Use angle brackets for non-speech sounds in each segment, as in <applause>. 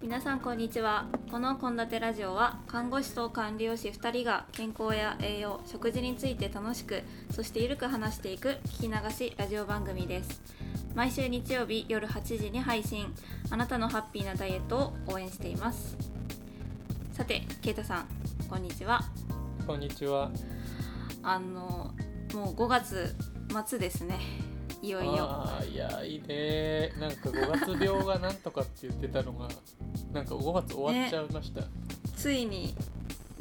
皆さんこんにちは。この献立ラジオは看護師と管理栄養士2人が健康や栄養食事について楽しくそしてゆるく話していく聞き流しラジオ番組です。毎週日曜日夜8時に配信。あなたのハッピーなダイエットを応援しています。さてケイタさんこんにちは。こんにちは。あのもう5月末ですね。いよいよ。ああいやいいね。なんか5月病がなんとかって言ってたのが、なんか5月終わっちゃいました。ついに。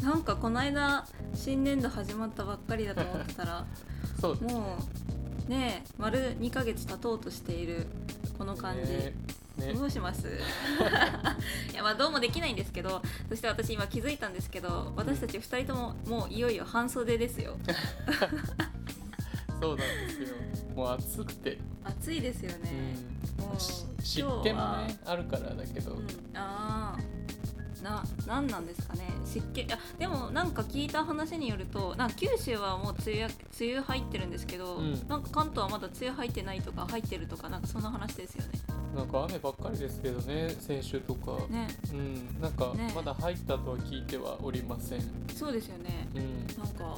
なんかこの間新年度始まったばっかりだと思ってたら <laughs> そう。ね。もうねえ丸2ヶ月経とうとしているこの感じ、ねねどうします？<laughs> いやまあどうもできないんですけどそして私今気づいたんですけど私たち2人とももういよいよ半袖ですよ。<laughs> そうなんですよ。もう暑くて、暑いですようね、ん、もう湿日気もはねあるからだけど、うん、ああななんなんですかね。湿気いやでもなんか聞いた話によるとなんか九州はもう梅雨や梅雨入ってるんですけど、うん。なんか関東はまだ梅雨入ってないとか入ってるとかなんかそんな話ですよね。なんか雨ばっかりですけどね、先週とか。ね。うん、なんかね。まだ入ったとは聞いてはおりません。そうですよね。うん、なんか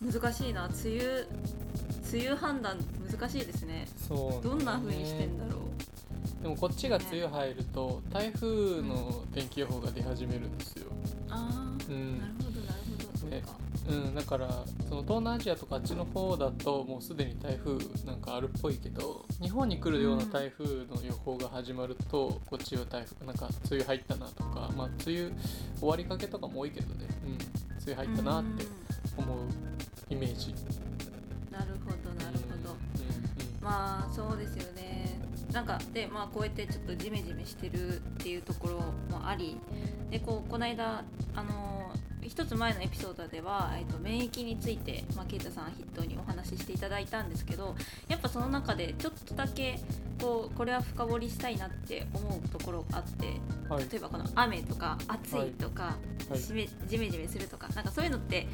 難しいな。梅雨梅雨判断難しいですね。そう、どんな風にしてんだろうでもこっちが梅雨入ると台風の天気予報が出始めるんですよ。ああ、うん。なるほどなるほど、ね。そっか。うん、だからその東南アジアとかあっちの方だともうすでに台風なんかあるっぽいけど日本に来るような台風の予報が始まると、こっちは台風なんか梅雨入ったなとかまあ梅雨終わりかけとかも多いけどね、うん、梅雨入ったなって思うイメージ。うん。なるほどなるほど、うん。まあそうですよねなんかでまあこうやってちょっとジメジメしてるっていうところもありでこうこの間あの一つ前のエピソードでは、えっと、免疫について、まあ、ケイタさん筆頭にお話ししていただいたんですけどやっぱその中でちょっとだけこうこれは深掘りしたいなって思うところがあってうんはい。例えばこの雨とか暑いとか、はい。じめジメジメするとかなんかそういうのって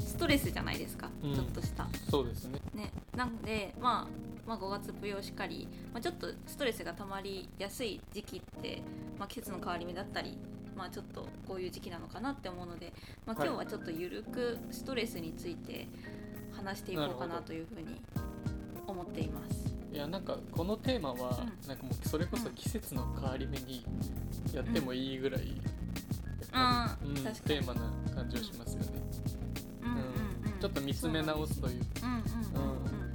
ストレスじゃないですか、うん。ちょっとした。そうですね。ね、なので、まあ、まあ5月舞踊しかり、まあ、ちょっとストレスが溜まりやすい時期って、まあ、季節の変わり目だったり、まあ、ちょっとこういう時期なのかなって思うので、ま今日はちょっとゆるくストレスについて話していこうかなというふうに思っています。いやなんかこのテーマは、うんなんかもうそれこそ季節の変わり目にやってもいいぐらい、うんうんテーマな感じはしますよね。ちょっと見つめ直すという。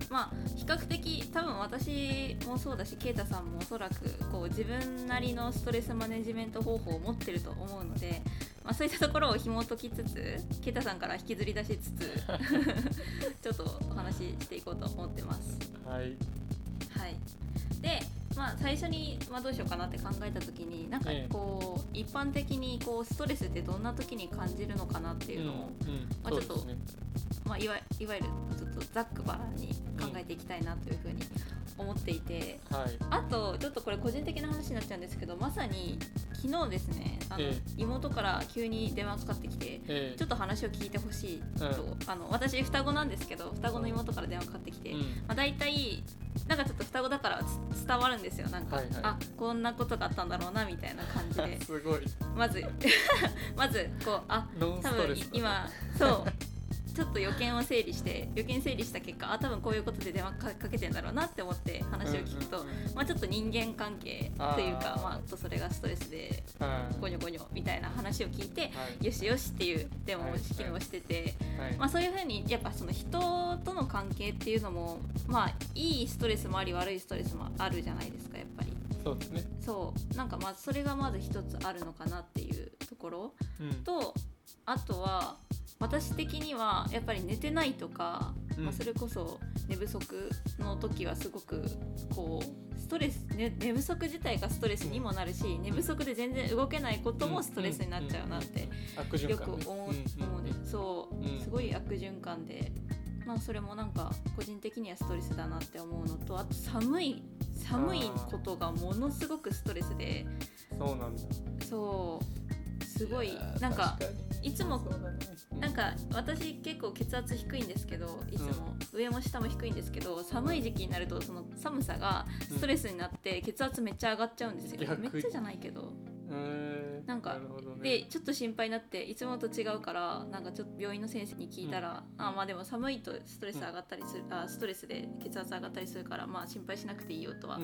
まあ比較的多分私もそうだし啓太さんもおそらくこう自分なりのストレスマネジメント方法を持ってると思うので、まあ、そういったところを紐解きつつ啓太さんから引きずり出しつつ <laughs> ちょっとお話ししていこうと思ってます。はい。はい、で、まあ、最初に、まあ、どうしようかなって考えた時になんかええ。こう、一般的にこうストレスってどんな時に感じるのかなっていうのを、まあそうですねまあ、いわいわゆるちょっとざっくばらんに考えていきたいなというふうに思っていて、はい。あとちょっとこれ個人的な話になっちゃうんですけどまさに昨日ですねあの、え妹から急に電話かかってきてえちょっと話を聞いてほしいと、うあの私双子なんですけど双子の妹から電話かかってきて、うん。まあ、大体なんかちょっと双子だからつ伝わるんですよ。なんか、はいはい。あこんなことがあったんだろうなみたいな感じで。<laughs> すごい。まず <laughs> まずこうあ多分今そうちょっと予見を整理して予見整理した結果あ多分こういうことで電話かかけてんだろうなって思って話を聞くと、うんうんうんまあ、ちょっと人間関係というかまあ、それがストレスではいゴニョゴニョみたいな話を聞いて、はい。よしよしっていう電話をはい式をしてて、はい。まあ、そういうふうにやっぱその人との関係っていうのもまあいいストレスもあり悪いストレスもあるじゃないですかやっぱり。そうですね。そう。なんかまあそれがまず一つあるのかなっていうところ。うん。とあとは私的にはやっぱり寝てないとか、うん。まあ、それこそ寝不足の時はすごくこうストレス、ね、寝不足自体がストレスにもなるし、寝不足で全然動けないこともストレスになっちゃうなってよく思う,、ですそう、うん。すごい悪循環で。まあそれもなんか個人的にはストレスだなって思うのとあと寒い寒いことがものすごくストレスで。そうなんだ。そうすごいなんかいつもなんか私結構血圧低いんですけどいつも、上も下も低いんですけど寒い時期になるとその寒さがストレスになって血圧めっちゃ上がっちゃうんですよ、逆めっちゃじゃないけど。えーなんかね。でちょっと心配になっていつもと違うからなんかちょっと病院の先生に聞いたら、うん。あまあでも寒いとストレス上がったりする、あストレスで血圧上がったりするからまあ心配しなくていいよとは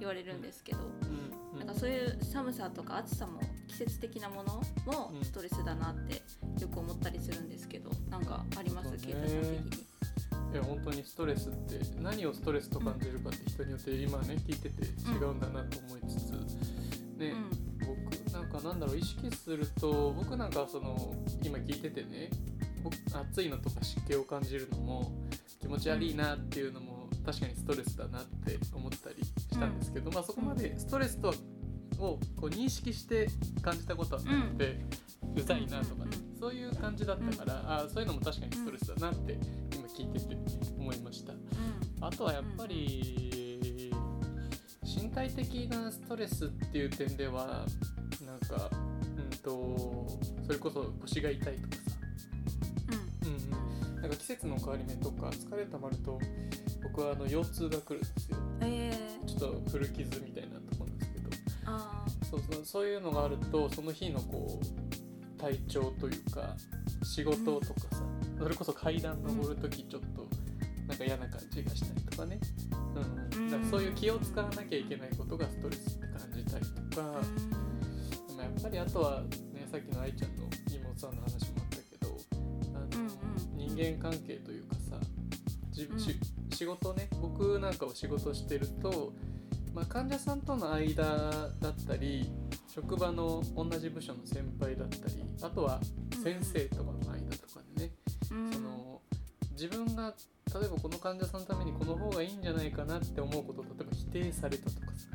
言われるんですけど、うんうん。なんかそういう寒さとか暑さも季節的なものもうん。ストレスだなってよく思ったりするんですけどなんかあります？ケイタさん的に。いや本当にストレスって何をストレスと感じるかって人によって今ね聞いてて違うんだなと思いつつ、ね、僕なんかなんだろう意識すると僕なんかその今聞いててね僕暑いのとか湿気を感じるのも気持ち悪いなっていうのも確かにストレスだなって思ったりしたんですけど、まあそこまでストレスとはをこう認識して感じたことはなくて、うざいなとかね、うんそういう感じだったから、あそういうのも確かにストレスだなって今聞いてて思いました。あとはやっぱり身体的なストレスっていう点ではなんかうんとそれこそ腰が痛いとかさ、うん。うんうん、なんか季節の変わり目とか疲れたまると僕はあの腰痛が来るんですよ。え。ー、ちょっと古傷みたいなところなんですけど。あそうそうそういうのがあるとその日のこう体調というか仕事とかさ、それこそ階段登る時ちょっとなんか嫌な感じがしたりとかね、うんからそういう気を使わなきゃいけないことがストレスって感じたりとか、ーでもやっぱりあとはねさっきの愛ちゃんの妹さんの話もあったけどあの、人間関係というかさじうん。し仕事ね僕なんかを仕事してると、まあ、患者さんとの間だったり職場の同じ部署の先輩だったりあとは先生とかの間とかでね、うん。その自分が例えばこの患者さんのためにこの方がいいんじゃないかなって思うことを例えば否定されたとかさ。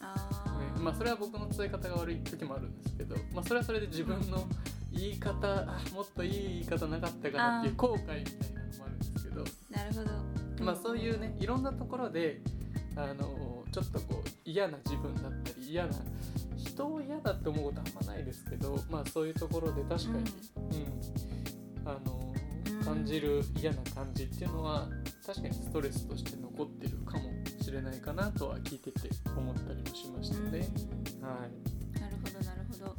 あー。ねまあ、それは僕の伝え方が悪い時もあるんですけど、まあ、それはそれで自分の言い方あもっといい言い方なかったかなっていう後悔みたいなのもあるんですけど、なるほど。まあ、そういうねいろんなところであのちょっとこう嫌な自分だったり嫌な人を嫌だって思うことあんまないですけど、まあ、そういうところで確かに、うん感じる嫌な感じっていうのは確かにストレスとして残ってるかもしれないかなとは聞いてて思ったりもしましたね。はい。なるほどなるほど。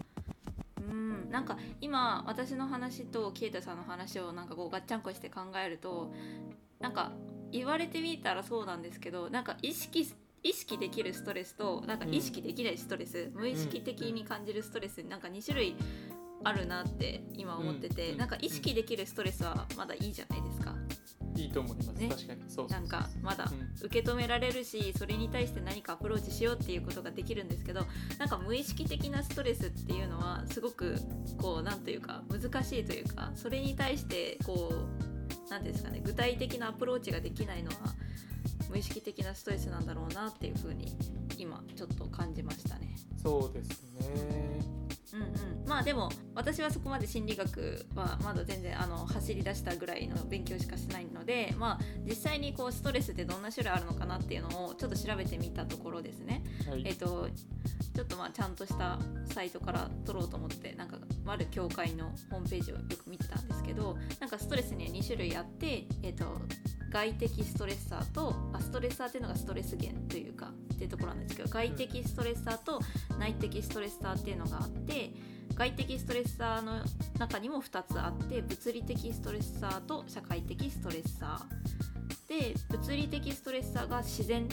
うん。なんか今私の話とケイタさんの話をなんかこうガッチャンコして考えるとなんか言われてみたらそうなんですけどなんか意識意識できるストレスとなんか意識できないストレス、無意識的に感じるストレスなんか2種類あるなって今思ってて、うんなんか意識できるストレスはまだいいじゃないですか。いいと思います、ね。確かに。そう。なんかまだうん。受け止められるしそれに対して何かアプローチしようっていうことができるんですけどなんか無意識的なストレスっていうのはすごくこうなんというか難しいというかそれに対してこうなんていうんですかね具体的なアプローチができないのは無意識的なストレスなんだろうなっていうふうに今ちょっと感じましたね。そうですねうんうん、まあでも私はそこまで心理学はまだ全然あの走り出したぐらいの勉強しかしてないので、まあ、実際にこうストレスってどんな種類あるのかなっていうのをちょっと調べてみたところですね、はい、えっとちょっとまあちゃんとしたサイトから取ろうと思ってなんかある協会のホームページをよく見てたんですけどなんかストレスには2種類あって、えっと外的ストレッサーとあストレッサーっていうのがストレス源というかっていうところなんですけど外的ストレッサーと内的ストレッサーっていうのがあって外的ストレッサーの中にも2つあって物理的ストレッサーと社会的ストレッサー。で物理的ストレッサーが自然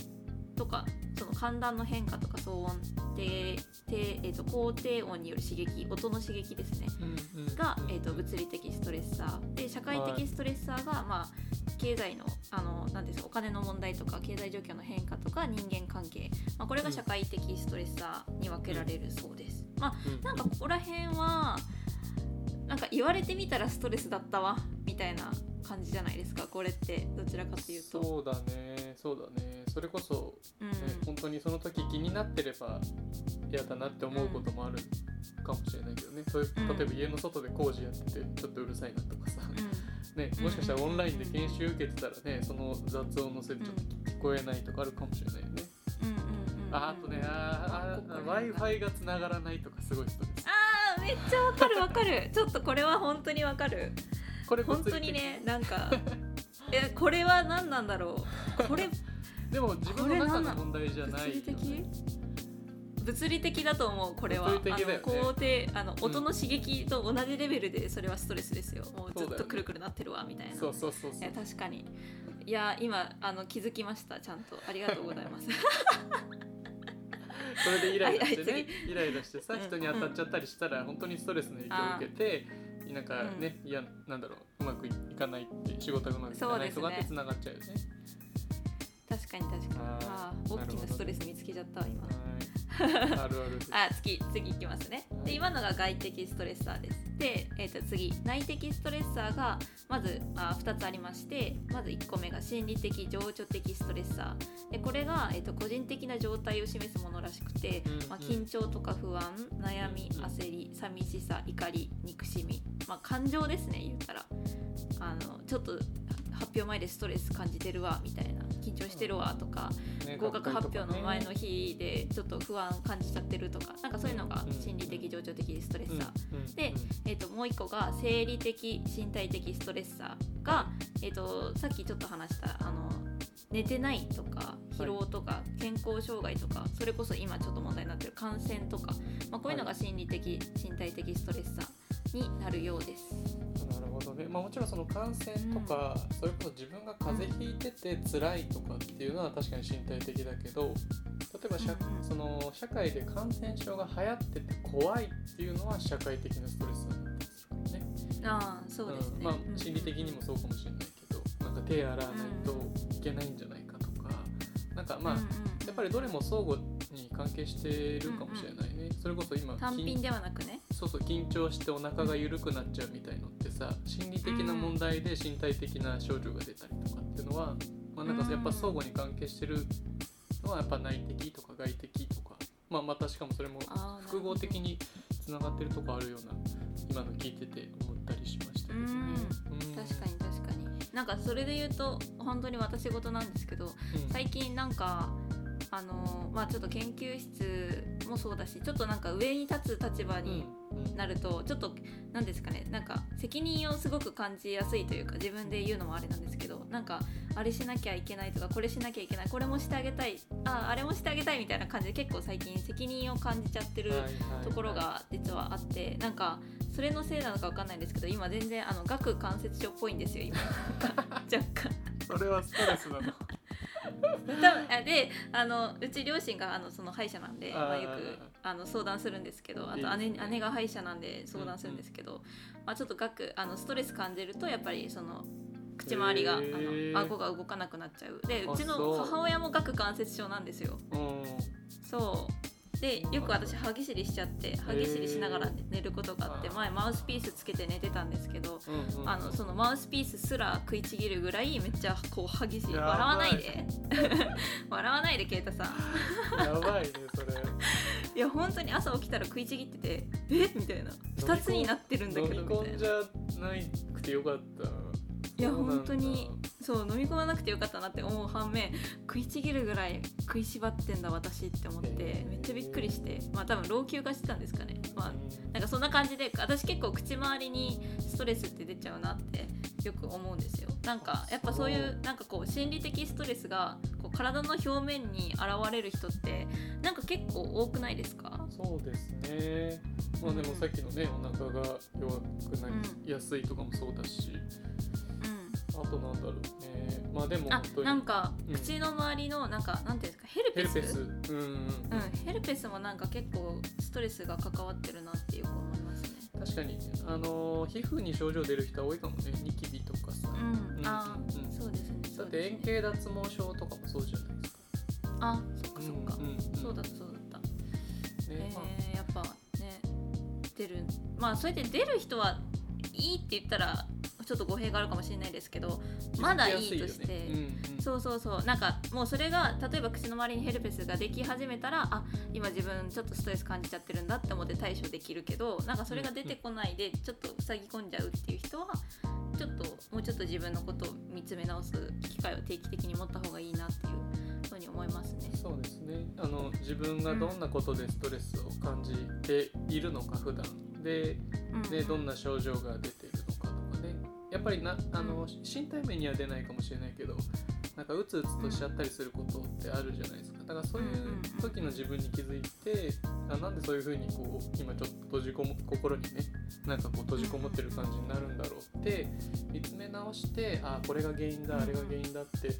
とかその寒暖の変化とか騒音低低、えー、と高低音による刺激音の刺激ですね。うんうんが、えー、と物理的ストレッサー。で社会的ストレッサーが、まあ、経済のあのなんですかお金の問題とか経済状況の変化とか人間関係、まあ、これが社会的ストレッサーに分けられるそうです。まあうん。なんかここら辺はなんか言われてみたらストレスだったわみたいな感じじゃないですかこれってどちらかというと。そうだねそうだね。それこそ、うん。ね本当にその時気になってれば嫌だなって思うこともあるかもしれないけどね、そういううん例えば家の外で工事やっててちょっとうるさいなとかさ、うん。ね、もしかしたらオンラインで研修受けてたらねその雑音のせいでちょっと聞こえないとかあるかもしれないよね、ああとねあここね w i f i がつながらないとかすごいストレスあーめっちゃわかるわかる。ちょっとこれは本当にわかるこれ本当にねなんかえこれは何なんだろう？これ <laughs> でも自分の中の問題じゃないよ、物理的ね、物理的だと思うこれは、ね。あの工程あの音の刺激と同じレベルでそれはストレスですよ。もうずそうだよね。っとくるくるなってるわみたいな。そうそうそうそいうや確かに。いや今あの気づきましたちゃんと。ありがとうございます。<laughs> それでイライラしてはいねイライラしてさうん人に当たっちゃったりしたら本当にストレスの影響を受けてなんかね、いやなんだろううまくいかないって仕事がうまくいかないとかってつながっちゃうよね。確かに確かに。はいあー大きなストレス見つけちゃったわ今はい <laughs> あるある。あ次次いきますね。で今のが外的ストレッサーです。で、えー、と次。内的ストレッサーがまずあ2つありましてまず1個目が心理的情緒的ストレッサー。でこれが、えー、と個人的な状態を示すものらしくて、うんうん。まあ、緊張とか不安悩み焦り寂しさ怒り憎しみ、まあ、感情ですね言ったら。あのちょっと発表前でストレス感じてるわみたいな。緊張してるわとか、ね合格発表の前の学日でちょっと不安感じちゃってるとかなんかそういうのが心理的情緒的ストレッサー、でえー、ともう一個が生理的身体的ストレッサーが、えー、とさっきちょっと話したあの寝てないとか疲労とか健康障害とかそれこそ今ちょっと問題になってる感染とか、まあ、こういうのが心理的身体的ストレッサーになるようです。ほどね、まあ、もちろんその感染とか、それこそ自分が風邪ひいてて辛いとかっていうのは確かに身体的だけど例えば社,、うんうん。その社会で感染症が流行ってて怖いっていうのは社会的なストレスだったりするからね。ああそうですね。うん。まあうん心理的にもそうかもしれないけどなんか手洗わないといけないんじゃないかとか、なんかまあ、うんうんやっぱりどれも相互に関係してるかもしれないね、それこそ今緊単品ではなくね。そうそう緊張してお腹が緩くなっちゃうみたいのってさ心理的な問題で身体的な症状が出たりとかっていうのは、まあ、なんかやっぱ相互に関係してるのはやっぱ内的とか外的とか、まあ、またしかもそれも複合的につながってるとこあるような今の聞いてて思ったりしましたけどね。うん。確かに確かに。なんかそれで言うと本当に私事なんですけどうん。最近なんかあのまあちょっと研究室もそうだしちょっとなんか上に立つ立場にうんなるとちょっと何ですかねなんか責任をすごく感じやすいというか自分で言うのもあれなんですけどなんかあれしなきゃいけないとかこれしなきゃいけないこれもしてあげたいああれもしてあげたいみたいな感じで結構最近責任を感じちゃってるところが実はあってなんかそれのせいなのかわかんないんですけど今全然あの顎関節症っぽいんですよ今 <laughs> 若干。それはストレスなの。多分あであのうち両親があのその歯医者なんでまあ、よくあの相談するんですけどあと姉姉が歯医者なんで相談するんですけど、まあ、ちょっと顎あのストレス感じるとやっぱりその口周りが、あの顎が動かなくなっちゃう。であうちの母親も顎関節症なんですよ。うん。そうでよく私歯ぎしりしちゃって歯ぎしりしながら寝ることがあって前マウスピースつけて寝てたんですけどうんうんあのそのマウスピースすら食いちぎるぐらいめっちゃこう歯ぎしりや笑わないで。<laughs> 笑わないでケイタさん。やばいねそれ。<laughs> いや本当に朝起きたら食いちぎっててえみたいな。2つになってるんだけど飲みみたいな。込んじゃなくてよかった。いや本当にそう飲み込まなくてよかったなって思う反面食いちぎるぐらい食いしばってんだ私って思ってめっちゃびっくりしてまあ多分老朽化してたんですかね。まあうんなんかそんな感じで私結構口周りにストレスって出ちゃうなってよく思うんですよ。なんかやっぱそういうなんかこう心理的ストレスがこう体の表面に現れる人ってなんか結構多くないですか？そうですね。まあでもさっきのね、お腹が弱くなりやすいとかもそうだし、うんあとなんだろうね。まあでもあなんかうん口の周りのなんかなんていうんですかヘルペス？ヘルペス。うんうん。うん、ヘルペスもなんか結構ストレスが関わってるなってよく思いますね。確かにあの皮膚に症状出る人は多いかもね。ニキビとかさ。うん、うんあー、うんそうですね。だって円形脱毛症とかもそうじゃないですか。あ、そっかそっか。うんうんうんそうだったそうだった。ねえまあー、やっぱね出るまあそうやって出る人はいいって言ったらちょっと語弊があるかもしれないですけどまだいいとしてそうそうそう。なんかもうそれが例えば口の周りにヘルペスができ始めたらあ今自分ちょっとストレス感じちゃってるんだって思って対処できるけどなんかそれが出てこないでちょっと塞ぎ込んじゃうっていう人はちょっともうちょっと自分のことを見つめ直す機会を定期的に持った方がいいなっていうふうに思いますね。そうですね。あの自分がどんなことでストレスを感じているのか普段。でうんでどんな症状が出ているやっぱりなあの身体面には出ないかもしれないけどなんかうつうつとしちゃったりすることってあるじゃないですか。だからそういう時の自分に気づいてあなんでそういうふうにこう今ちょっと閉じこも心にねなんかこう閉じこもってる感じになるんだろうって見つめ直してあこれが原因だあれが原因だって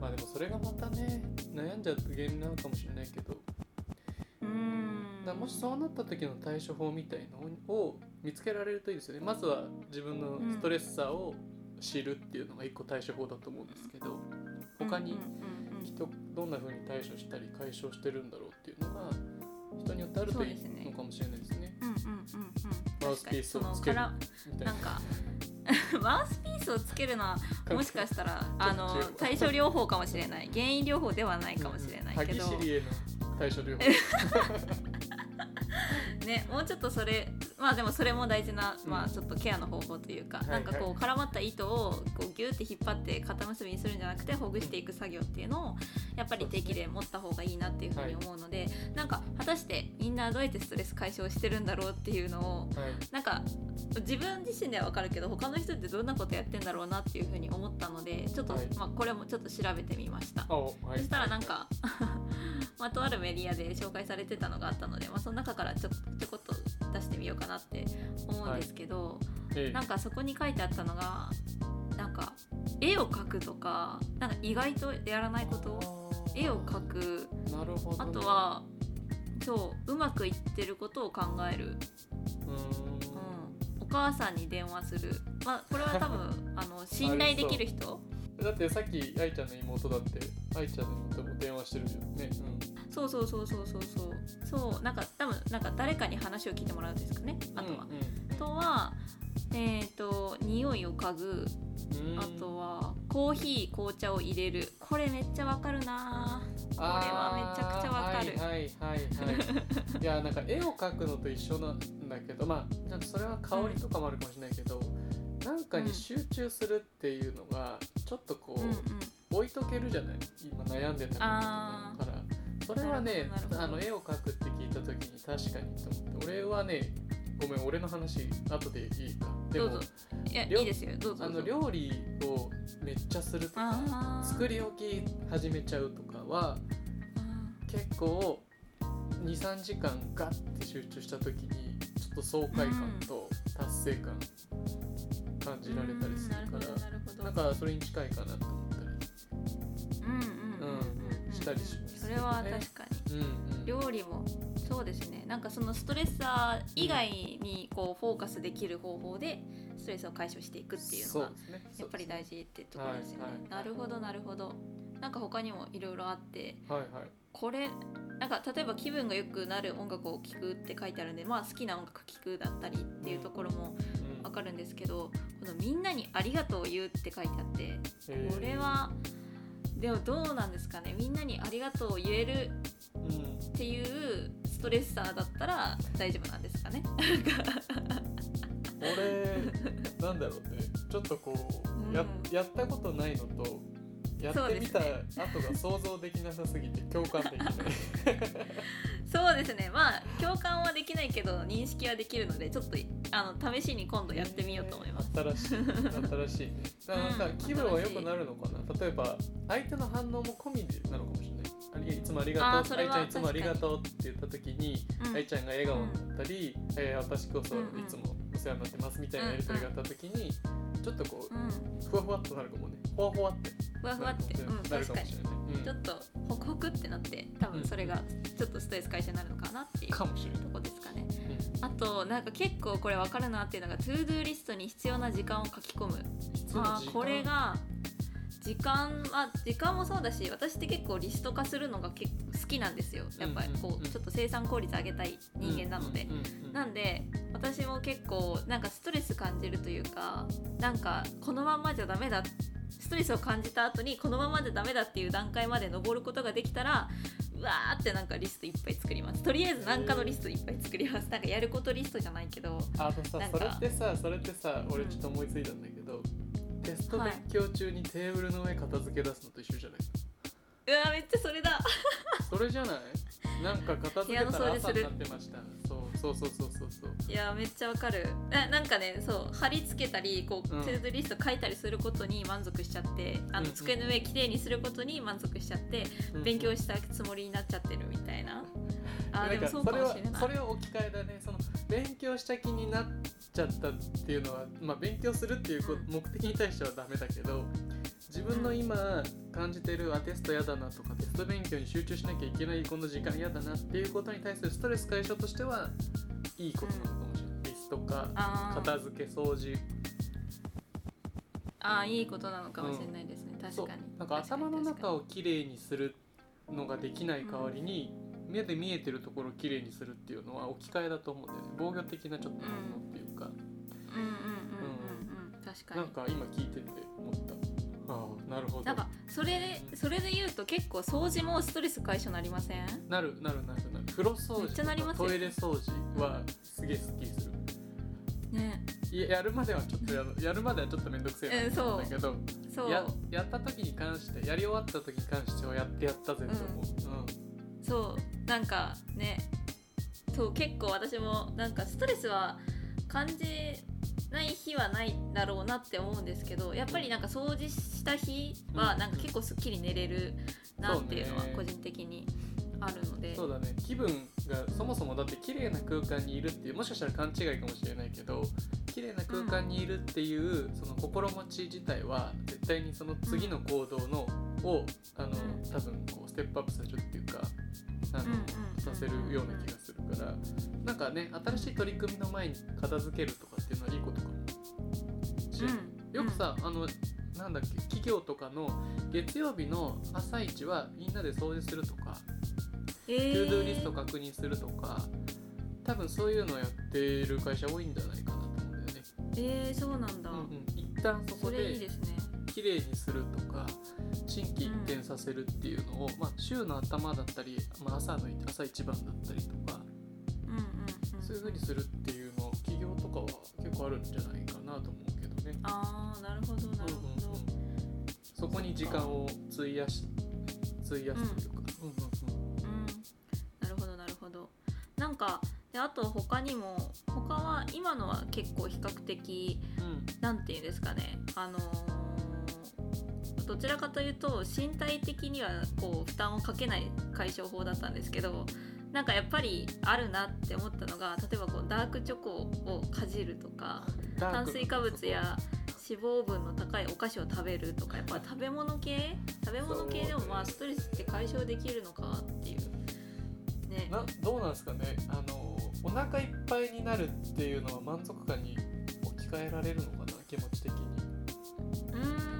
まあでもそれがまたね悩んじゃう原因なのかもしれないけどうんだもしそうなった時の対処法みたいのを見つけられるといいですよね。まずは自分のストレッサーを知るっていうのが一個対処法だと思うんですけど他にうんうんうん人どんな風に対処したり解消してるんだろうっていうのが人によってあるといいのかもしれないですね。うんうんうんうん。マウスピースをつけるみたいな。<laughs> マウスピースをつけるのはもしかしたらあの対処療法かもしれない。原因療法ではないかもしれないけど、歯ぎしりへの対処療法。<laughs> ねもうちょっとそれまあでもそれも大事な、うん。まあちょっとケアの方法というか、はいなんかこう絡まった糸をこうギューって引っ張って肩結びにするんじゃなくてほぐしていく作業っていうのをやっぱり定期で持った方がいいなっていうふうに思うのでなんか果たしてみんなどうやってストレス解消してるんだろうっていうのをはい。なんか自分自身では分かるけど他の人ってどんなことやってんだろうなっていうふうに思ったのでちょっと、はい。まあ、これもちょっと調べてみました。そしたらなんかまあ、とあるメディアで紹介されてたのがあったので、まあ、その中からちょちょこっと出してみようかなって思うんですけど、ええなんかそこに書いてあったのがなんか絵を描くとかなんか意外とやらないこと絵を描く。あとはそううまくいってることを考える、うん、お母さんに電話する、まあ、これは多分 <laughs> あの信頼できる人だってさっき愛ちゃんの妹だって愛ちゃんの妹も電話してるよね。そうそうそうそうそうそう。そうなんか多分なんか誰かに話を聞いてもらうんですかね。うん、あとは。うんあとはえっ、と匂いを嗅ぐ。うん、あとはコーヒー紅茶を入れる。これめっちゃわかるなこれはめちゃくちゃわかる。はいはいはいはい。<laughs> いやなんか絵を描くのと一緒なんだけどまあちょっとそれは香りとかもあるかもしれないけど、なんかに集中するっていうのがちょっとこう、うんうん。置いとけるじゃない？今悩んでたあーから。それはねあの絵を描くって聞いた時に確かにと思って。俺はねごめん俺の話後でいいか。でもいや料いいですよ。どうぞあの料理をめっちゃするとか作り置き始めちゃうとかは結構23時間ガッて集中した時にちょっと爽快感と達成感感じられたりするからなんかそれに近いかなと思ったりうんうんうんうん。うんしたりします。それは確かに。うんうん。料理もそうですね。なんかそのストレッサー以外にこうフォーカスできる方法でストレスを解消していくっていうのがやっぱり大事ってところですよね、はいはい。なるほどなるほど。なんか他にもいろいろあってはいはい。これなんか例えば気分が良くなる音楽を聴くって書いてあるんでまあ好きな音楽聴くだったりっていうところもかるんですけどこの「みんなにありがとうを言う」って書いてあってえー。これはでもどうなんですかねみんなにありがとうを言えるうんっていうストレッサーだったら大丈夫なんですかね。<laughs> 俺なんだろうね。ちょっとこう、やうん。やったことないのとやってみた後が想像できなさすぎて共感できない。そうですね。まあ共感はできないけど認識はできるのでちょっとあの試しに今度やってみようと思います。新しい新しい。ねだからなんかうん気分は良くなるのかな、例えば相手の反応も込みでなのかもしれない。いつもありがとうちゃんいつもありがとうって言った時にうん愛ちゃん。が笑顔になったり、えー私こそうんうんいつもお世話になってますみたいなやり取りがあった時にちょっとこううん、ふわふわっとなるかもね。ふわふわってふわふわって、うん、確かに。ちょっとホクホクってなって多分それがちょっとストレス解消になるのかなっていうとかもしれない、こですかね。うん。あとなんか結構これ分かるなっていうのが To Do リストに必要な時間を書き込む。まあこれが時間は時間もそうだし私って結構リスト化するのが結構好きなんですよ。やっぱりこうちょっと生産効率上げたい人間なので。なんで私も結構なんかストレス感じるというかなんかこのまんまじゃダメだストレスを感じた後にこのままじゃダメだっていう段階まで登ることができたらうわーってなんかリストいっぱい作ります。とりあえず何かのリストいっぱい作ります。なんかやることリストじゃないけどあのさそれってさそれってさ俺ちょっと思いついたんだけど、テスト勉強中にテーブルの上片付け出すのと一緒じゃない？うわーめっちゃそれだ。それじゃない？なんか片付けたら朝になってましたそうそうそうそうそう。いやめっちゃわかる。ななんかねそう貼り付けたりこう、うん。トゥードゥリスト書いたりすることに満足しちゃってあうんうん。の机の上きれいにすることに満足しちゃって、勉強したつもりになっちゃってるみたいな。あーでもそうかもしれない。それは置き換えだね。その勉強した気になっちゃったっていうのは、まあ、勉強するっていう目的に対してはダメだけど自分の今感じてるあテスト嫌だなとかテスト勉強に集中しなきゃいけないこの時間嫌だなっていうことに対するストレス解消としてはいいことなのかもしれない、リストか片付け掃除。あーいいことなのかもしれないですね、そう確かに。なんか頭の中ををきれいにするのができない代わりに、目で見えてるところをきれいにするっていうのは置き換えだと思うんだよね。防御的なちょっと反応っていうか、うんうんうんうんうん。確かに。なんか今聞いてて思ったああなるほど。なんかそれでそれで言うと結構掃除もストレス解消なりません？なるなるなるなる。風呂掃除トイレ掃除はすげえスッキリするね。いややるまではちょっとやるやるまではちょっとめんどくせえなんだけど、そう。ややった時に関してやり終わった時に関してはやってやったぜと思う、うん。そう。なんかね。そう結構私もなんかストレスは感じない日はないだろうなって思うんですけどやっぱりなんか掃除した日はうん。なんか結構すっきり寝れるなっていうのは個人的にあるので。そうだね。気分がそもそもだって綺麗な空間にいるっていうもしかしたら勘違いかもしれないけど綺麗な空間にいるっていう、その心持ち自体は絶対にその次の行動の、をあの、うん。多分こうステップアップさせるっていうかあの、させるような気がするからなんかね新しい取り組みの前に片付けるとかっていうのはいいことかもしよくさ、あのなんだっけ企業とかの月曜日の朝一はみんなで掃除するとかえトゥー。ドゥーリースト確認するとか多分そういうのをやっている会社多いんじゃないかなと思うんだよね。えー、そうなんだ、うんうん、一旦そこで綺麗にするとか心機一転させるっていうのを、まあ、週の頭だったり、まあ、朝の朝一番だったりとかうんうんうんそういう風にするっていうの企業とかは結構あるんじゃないかなと思うけどね。ああなるほどなるほど、うんうんうん。そこに時間を費やし費やすというか。うんうんうん。うん、なるほどなるほど。なんかであと他にも他は今のは結構比較的うん。なんていうんですかね。あのーどちらかというと身体的にはこう負担をかけない解消法だったんですけどなんかやっぱりあるなって思ったのが例えばこうダークチョコをかじるとか炭水化物や脂肪分の高いお菓子を食べるとかやっぱ食べ物系？食べ物系でもまあストレスって解消できるのかっていう。ね。などうなんですかね。あのお腹いっぱいになるっていうのは満足感に置き換えられるのかな気持ち的に、うーん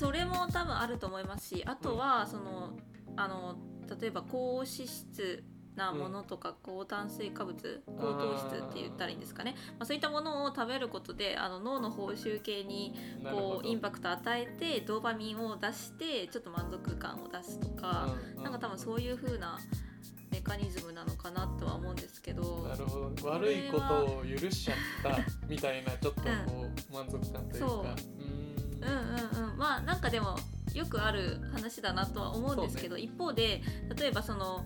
それも多分あると思いますしあとはそのあの例えば高脂質なものとか高炭水化物高糖質って言ったらいいんですかね、まあ、そういったものを食べることであの脳の報酬系にこうインパクト与えてドーパミンを出してちょっと満足感を出すとか、うなんか多分そういう風なメカニズムなのかなとは思うんですけどなるほど。悪いことを許しちゃったみたいなちょっとこう満足感というか。そう。うーん。うんうんうんまあなんかでもよくある話だなとは思うんですけど、一方で例えばその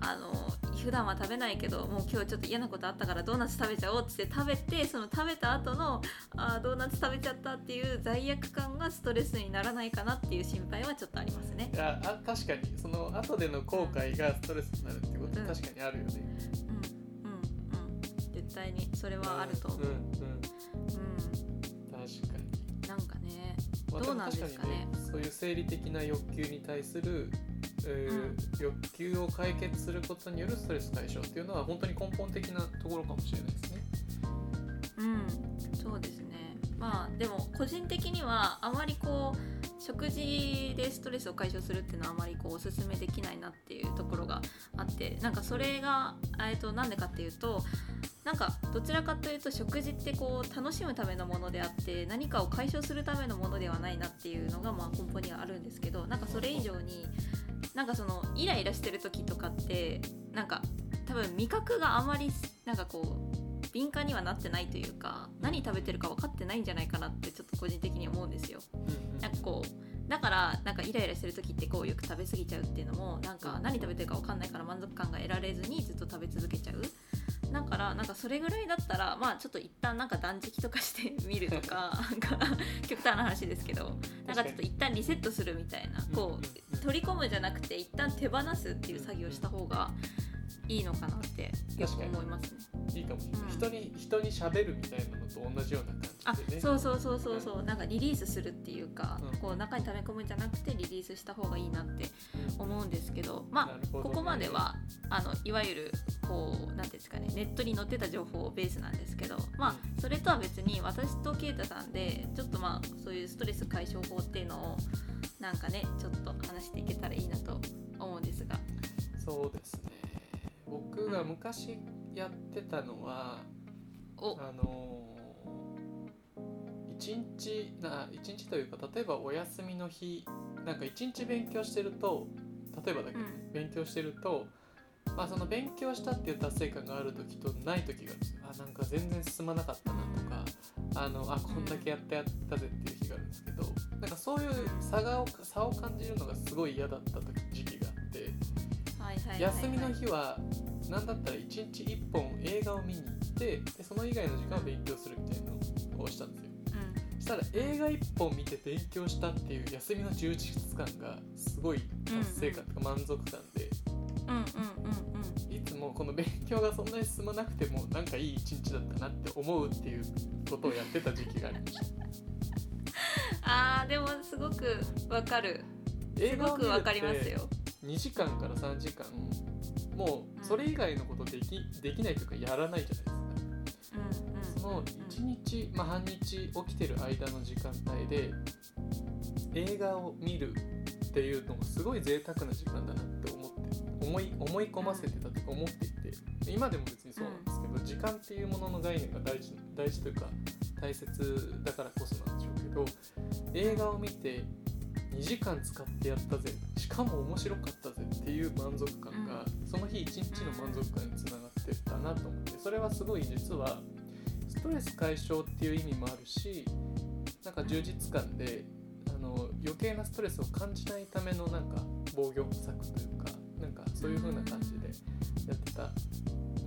あの普段は食べないけどもう今日ちょっと嫌なことあったからドーナツ食べちゃおうって食べてその食べた後のあードーナツ食べちゃったっていう罪悪感がストレスにならないかなっていう心配はちょっとありますね。あ確かに。その後での後悔がストレスになるってことは確かにあるよね、うん。うん。うん。絶対にそれはあると思う。うん。うんどうなんですかねも確かにそういう生理的な欲求に対する、えー欲求を解決することによるストレス解消っていうのは本当に根本的なところかもしれないですね。うん、そうですね。まあでも個人的にはあまりこう食事でストレスを解消するっていうのはあまりこうおすすめできないなっていうところがあってなんかそれがえっとなんでかっていうとなんかどちらかというと食事ってこう楽しむためのものであって何かを解消するためのものではないなっていうのがまあ根本にはあるんですけどなんかそれ以上になんかそのイライラしてる時とかってなんか多分味覚があまりなんかこう敏感にはなってないというか何食べてるか分かってないんじゃないかなってちょっと個人的に思うんですよ。なんかこうだからなんかイライラしてる時ってこうよく食べ過ぎちゃうっていうのもなんか何食べてるか分かんないから満足感が得られずにずっと食べ続けちゃう。だからなんかそれぐらいだったらまあちょっと一旦なんか断食とかしてみるとか <laughs> なんか極端な話ですけどなんかちょっと一旦リセットするみたいなこう取り込むじゃなくて一旦手放すっていう作業をした方がいいのかなってよく思いますね。いいかもしれない、うん。人に人に喋るみたいなのと同じようなあ感じでね。そうそうそうそうそう。なんかリリースするっていうか、うん。こう中に溜め込むんじゃなくてリリースした方がいいなって思うんですけどまあね。ここまではあのいわゆるこうなんていうんですかねネットに載ってた情報ベースなんですけどまあそれとは別に私と啓太さんでちょっとまあそういうストレス解消法っていうのをなんかねちょっと話していけたらいいなと思うんですが。そうですね僕が昔やってたのは、お。あのー一日な一日というか例えばお休みの日なんか一日勉強してると例えばだけど、うん。勉強してると、まあ、その勉強したっていう達成感がある時とない時があなんか全然進まなかったなとかあのあこんだけやってやったぜっていう日があるんですけどなんかそういう差がを差を感じるのがすごい嫌だった時時期。休みの日は何だったら1日1本映画を見に行ってでその以外の時間を勉強するみたいなのをしたんですよ。そしたら映画1本見て勉強したっていう休みの充実感がすごい達成感とか満足感で、うんうんうんうんうんいつもこの勉強がそんなに進まなくてもなんかいい一日だったなって思うっていうことをやってた時期がありました。<laughs> あーでもすごくわかる。すごくわかりますよ2時間から3時間もうそれ以外のことできできないというかやらないじゃないですか。うんうんその1日、まあ、半日起きてる間の時間帯で映画を見るっていうのがすごい贅沢な時間だなって思って思い思い込ませてたとか思っていて。今でも別にそうなんですけど、時間っていうものの概念が大事大事というか大切だからこそなんでしょうけど映画を見て2時間使ってやったぜ。しかも面白かったぜっていう満足感が、その日一日の満足感につながってたなと思ってそれはすごい実はストレス解消っていう意味もあるしなんか充実感であの余計なストレスを感じないためのなんか防御策というかなんかそういう風な感じでやってた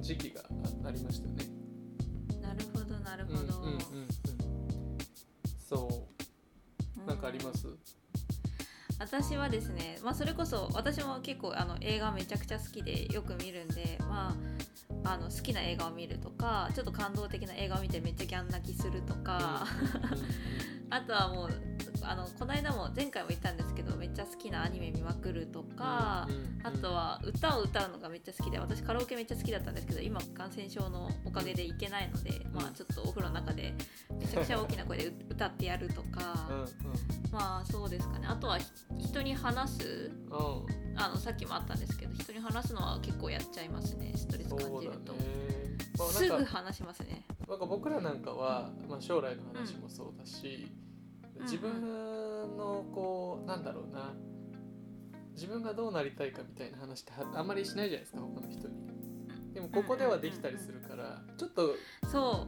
時期があありましたよね。なるほどなるほど、うんうんうんうん、そう。なんかあります、私はですね、まあ、それこそ私も結構あの映画めちゃくちゃ好きでよく見るんで、まあ、あの好きな映画を見るとかちょっと感動的な映画を見てめっちゃギャン泣きするとか、<laughs> あとはもうあのこの間も前回も言ったんですけどめっちゃ好きなアニメ見まくるとか、あとは歌を歌うのがめっちゃ好きで私カラオケめっちゃ好きだったんですけど今感染症のおかげで行けないので、まあ、ちょっとお風呂の中でめちゃくちゃ大きな声でう歌ってやるとか、うんうん。まあそうですかね。あとはひ人に話すうん。あのさっきもあったんですけど人に話すのは結構やっちゃいますね。ストレス感じると、。まあすぐ話しますね。なんか僕らなんかは、まあ、将来の話もそうだし、うん自分のこうなんだろうな。自分がどうなりたいかみたいな話ってはあんまりしないじゃないですか他の人に。でもここではできたりするからちょっと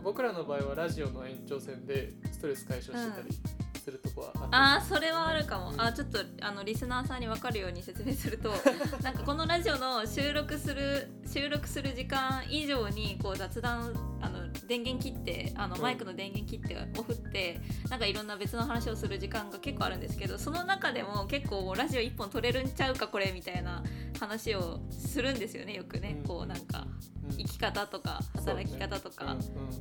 僕らの場合はラジオの延長線でストレス解消してたりするとこはああーそれはあるかも、うん。あちょっとあのリスナーさんに分かるように説明すると <laughs> なんかこのラジオの収録する収録する時間以上にこう雑談あの電源切ってあのうん。マイクの電源切ってオフってなんかいろんな別の話をする時間が結構あるんですけどその中でも結構ラジオ1本取れるんちゃうかこれみたいな話をするんですよねよくね、うん。こうなんかうん。生き方とか働き方とか。ね。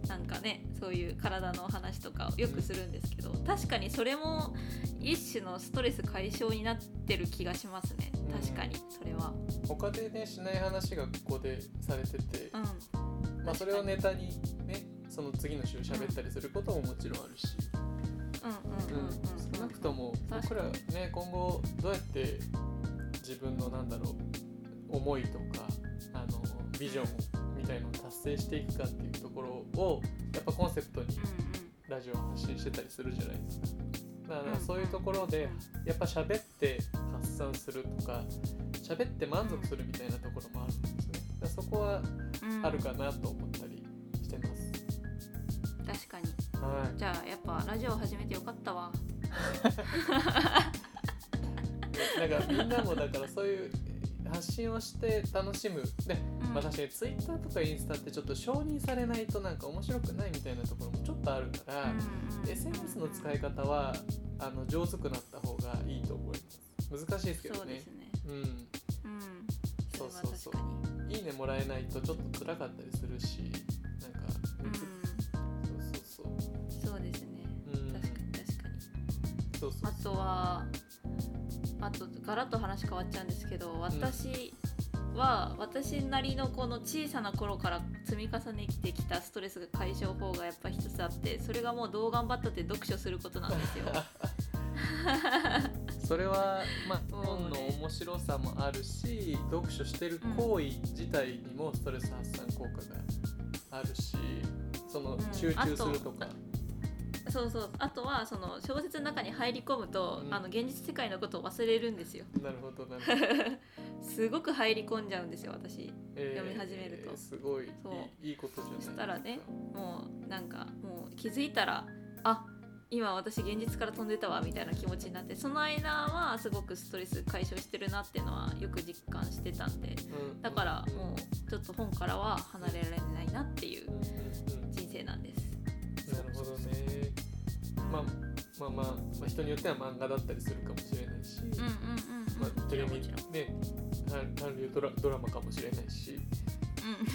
なんかねそういう体の話とかをよくするんですけど、確かにそれも一種のストレス解消になってる気がしますね。うん。確かにそれは。うん他でねしない話がここでされてて、うん。まあ、それをネタにねその次の週喋ったりすることももちろんあるし、うんうんうんうんうん。少なくとも確僕らね今後どうやって自分のなんだろう思いとかあのビジョンみたいのを達成していくかっていうところをやっぱコンセプトにうんラジオを発信してたりするじゃないですか。だからうんそういうところでやっぱ喋って発散するとか喋って満足するみたいなところもあるんですね。だそこはあるかなと思ったりしてます。確かにはい。じゃあやっぱラジオ始めてよかったわ <laughs> なんかみんなもだからそういう発信をして楽しむで、うん。まあ確かにツイッターとかインスタってちょっと承認されないとなんか面白くないみたいなところもちょっとあるから、うん。SNS の使い方はあの上手くなった方がいいと思います。難しいですけどね。そうんうん。そうそうそういいねもらえないとちょっと辛かったりするしなんか、うん。そうそうそう。そうですね。うん。確かに確かに。そうそう。あとはあとガラッと話変わっちゃうんですけど私は私なりのこの小さな頃から積み重ねてきたストレスが解消法がやっぱ一つあってそれがもうどう頑張ったって読書することなんですよ。<laughs> それはまあ本の面白さもあるし読書してる行為自体にもストレス発散効果があるしそのん。集中するとか、そうそう。あとはその小説の中に入り込むと、うん。あの現実世界のことを忘れるんですよ。なるほどなるほど、<laughs> すごく入り込んじゃうんですよ私。えー読み始めると。すごい。いそう。いいいことじゃないでそしたらねもうなんかもう気づいたらあ今私現実から飛んでたわみたいな気持ちになってその間はすごくストレス解消してるなっていうのはよく実感してたんでうん。だからうんもうちょっと本からは離れられないなっていう人生なんです。まあまあまあ、まあ、人によっては漫画だったりするかもしれないし、まあ、テレビね韓流ドラドラマかもしれないし、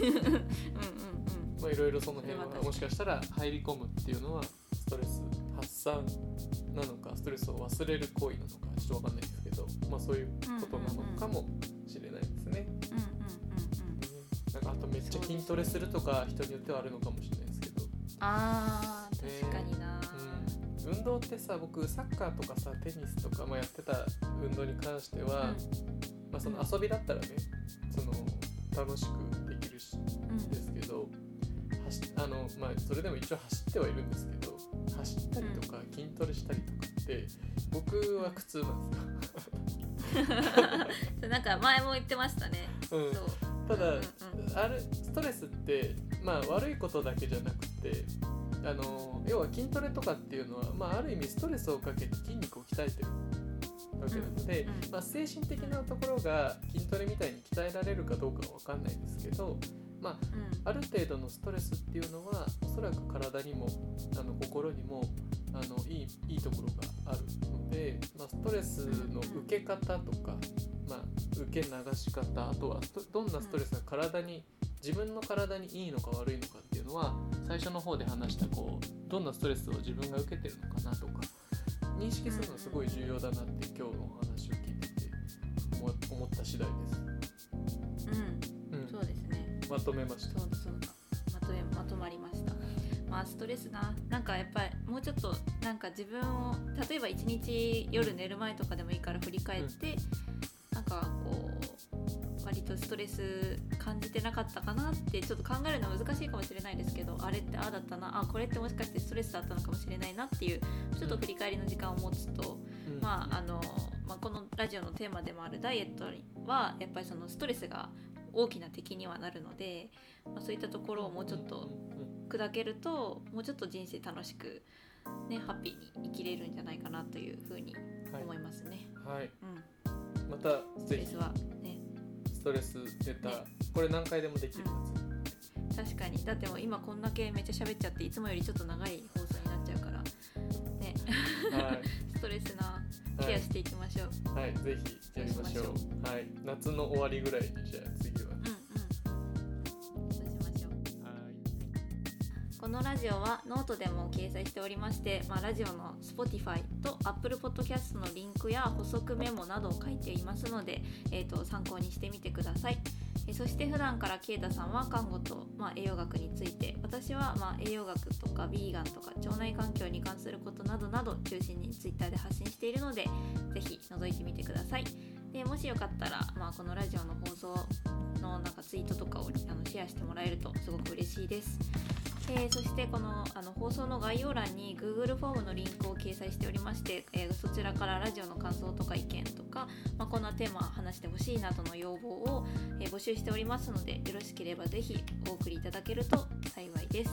うん。うんうんうんまあ、いろいろその辺はもしかしたら入り込むっていうのはストレス発散なのかストレスを忘れる行為なのかちょっとわかんないですけど、まあ、そういうことなのかもしれないですね。うんうんうんうんなんかあとめっちゃ筋トレするとか人によってはあるのかもしれないですけど、あー確かにな、うん、運動ってさ僕サッカーとかさテニスとか、まあ、やってた運動に関しては、まあ、その遊びだったらねその楽しくできるしうんうんですけど走あの、まあ、それでも一応走ってはいるんですけど走ったりとか筋トレしたりとかって僕は苦痛なんです <laughs> そうなんか前も言ってましたね。よ。うん。ただ、うんうんあるストレスって、まあ、悪いことだけじゃなくてあの要は筋トレとかっていうのは、まあ、ある意味ストレスをかけて筋肉を鍛えてるわけなので、まあ、精神的なところが筋トレみたいに鍛えられるかどうかは分かんないですけど、まあ、うん。ある程度のストレスっていうのはおそらく体にもあの心にもあのいいいいところがあるので、まあ、ストレスの受け方とか、まあ、受け流し方あとはどどんなストレスが体に自分の体にいいのか悪いのかっていうのは最初の方で話したこうどんなストレスを自分が受けてるのかなとか認識するのはすごい重要だなって今日のお話を聞いてて思思った次第です。うんうんそうですね。まとめました。そうだそうだ。まとめまとまりました。まあストレスななんかやっぱりもうちょっとなんか自分を例えば一日夜寝る前とかでもいいから振り返って、なんストレス感じてなかったかなってちょっと考えるのは難しいかもしれないですけどあれってああだったなあこれってもしかしてストレスだったのかもしれないなっていうちょっと振り返りの時間を持つと、うん。まああのまあ、このラジオのテーマでもあるダイエットはやっぱりそのストレスが大きな敵にはなるので、まあ、そういったところをもうちょっと砕けるともうちょっと人生楽しく、ね、ハッピーに生きれるんじゃないかなというふうにはい思いますね。はい、うん、またぜひ。ストレスはねストレス出た、ねこれ何回でもできるや確かに。だってもう今こんだけめっちゃ喋っちゃっていつもよりちょっと長い放送になっちゃうから。ね。つ、はい。<laughs> ストレスなはケアしていきましょう。い、はい、ぜひやりましょう。はい、夏の終わりぐらいにじゃあ次このラジオはノートでも掲載しておりまして、まあ、ラジオの Spotify と Apple Podcast のリンクや補足メモなどを書いていますので、えー、と参考にしてみてください。えそして普段からケイタさんは看護と、まあ、栄養学について私は、まあ、栄養学とかビーガンとか腸内環境に関することなどなど中心に Twitter で発信しているのでぜひ覗いてみてください。でもしよかったら、まあ、このラジオの放送のなんかツイートとかをあのシェアしてもらえるとすごく嬉しいです。えーそしてこのあの放送の概要欄に Google フォームのリンクを掲載しておりまして、えーそちらからラジオの感想とか意見とか、まあ、こんなテーマ話してほしいなどの要望を、えー募集しておりますのでよろしければぜひお送りいただけると幸いです。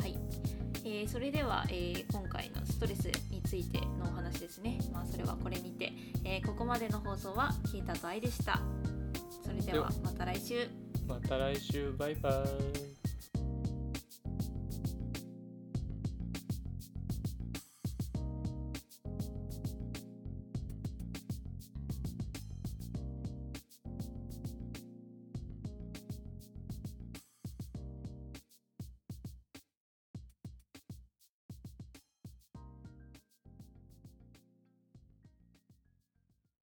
はい。えーそれでは、えー今回のストレスについてのお話ですね、まあ、それはこれにて、えーここまでの放送はキータとアイでした。それでは。また来週。また来週。バイバイ